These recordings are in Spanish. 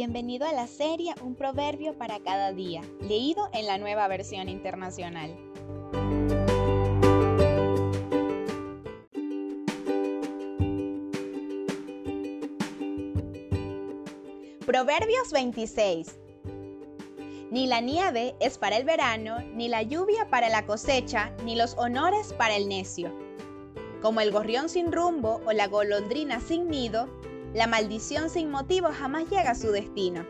Bienvenido a la serie Un proverbio para cada día, leído en la nueva versión internacional. Proverbios 26. Ni la nieve es para el verano, ni la lluvia para la cosecha, ni los honores para el necio. Como el gorrión sin rumbo o la golondrina sin nido, la maldición sin motivo jamás llega a su destino.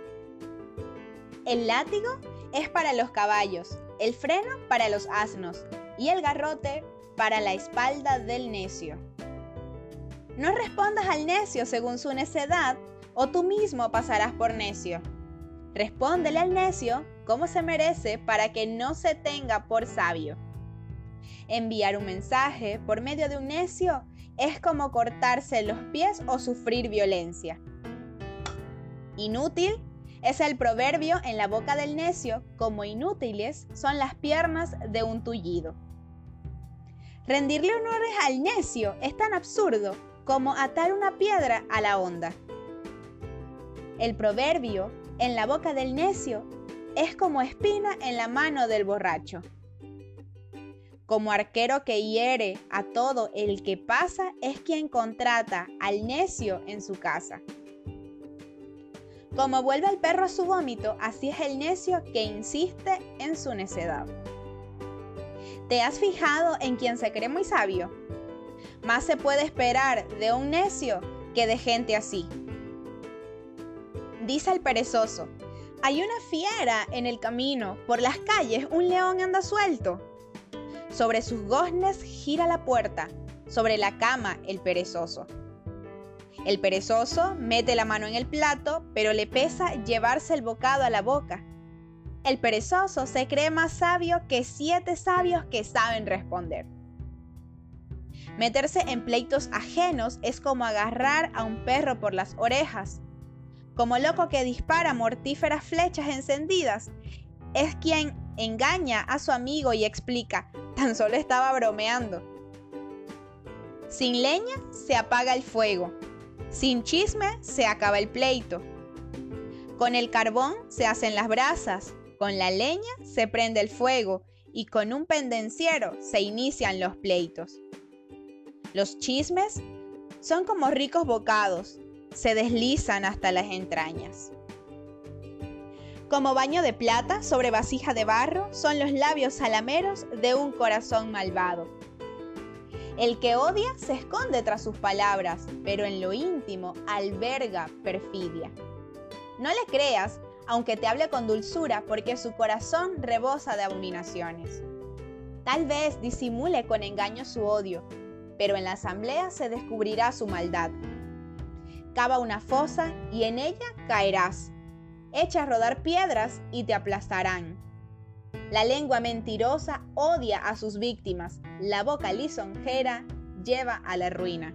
El látigo es para los caballos, el freno para los asnos y el garrote para la espalda del necio. No respondas al necio según su necedad, o tú mismo pasarás por necio. Respóndele al necio como se merece para que no se tenga por sabio. Enviar un mensaje por medio de un necio es como cortarse los pies o sufrir violencia. Inútil es el proverbio en la boca del necio, como inútiles son las piernas de un tullido. Rendirle honores al necio es tan absurdo como atar una piedra a la onda. El proverbio en la boca del necio es como espina en la mano del borracho. Como arquero que hiere a todo el que pasa es quien contrata al necio en su casa. Como vuelve el perro a su vómito, así es el necio que insiste en su necedad. ¿Te has fijado en quien se cree muy sabio? Más se puede esperar de un necio que de gente así. Dice el perezoso, hay una fiera en el camino, por las calles un león anda suelto. Sobre sus goznes gira la puerta, sobre la cama el perezoso. El perezoso mete la mano en el plato, pero le pesa llevarse el bocado a la boca. El perezoso se cree más sabio que siete sabios que saben responder. Meterse en pleitos ajenos es como agarrar a un perro por las orejas. Como loco que dispara mortíferas flechas encendidas, es quien engaña a su amigo y explica, tan solo estaba bromeando. Sin leña se apaga el fuego, sin chisme se acaba el pleito. Con el carbón se hacen las brasas, con la leña se prende el fuego y con un pendenciero se inician los pleitos. Los chismes son como ricos bocados, se deslizan hasta las entrañas. Como baño de plata sobre vasija de barro son los labios salameros de un corazón malvado. El que odia se esconde tras sus palabras, pero en lo íntimo alberga perfidia. No le creas, aunque te hable con dulzura, porque su corazón rebosa de abominaciones. Tal vez disimule con engaño su odio, pero en la asamblea se descubrirá su maldad. Cava una fosa y en ella caerás Echa a rodar piedras y te aplastarán. La lengua mentirosa odia a sus víctimas, la boca lisonjera lleva a la ruina.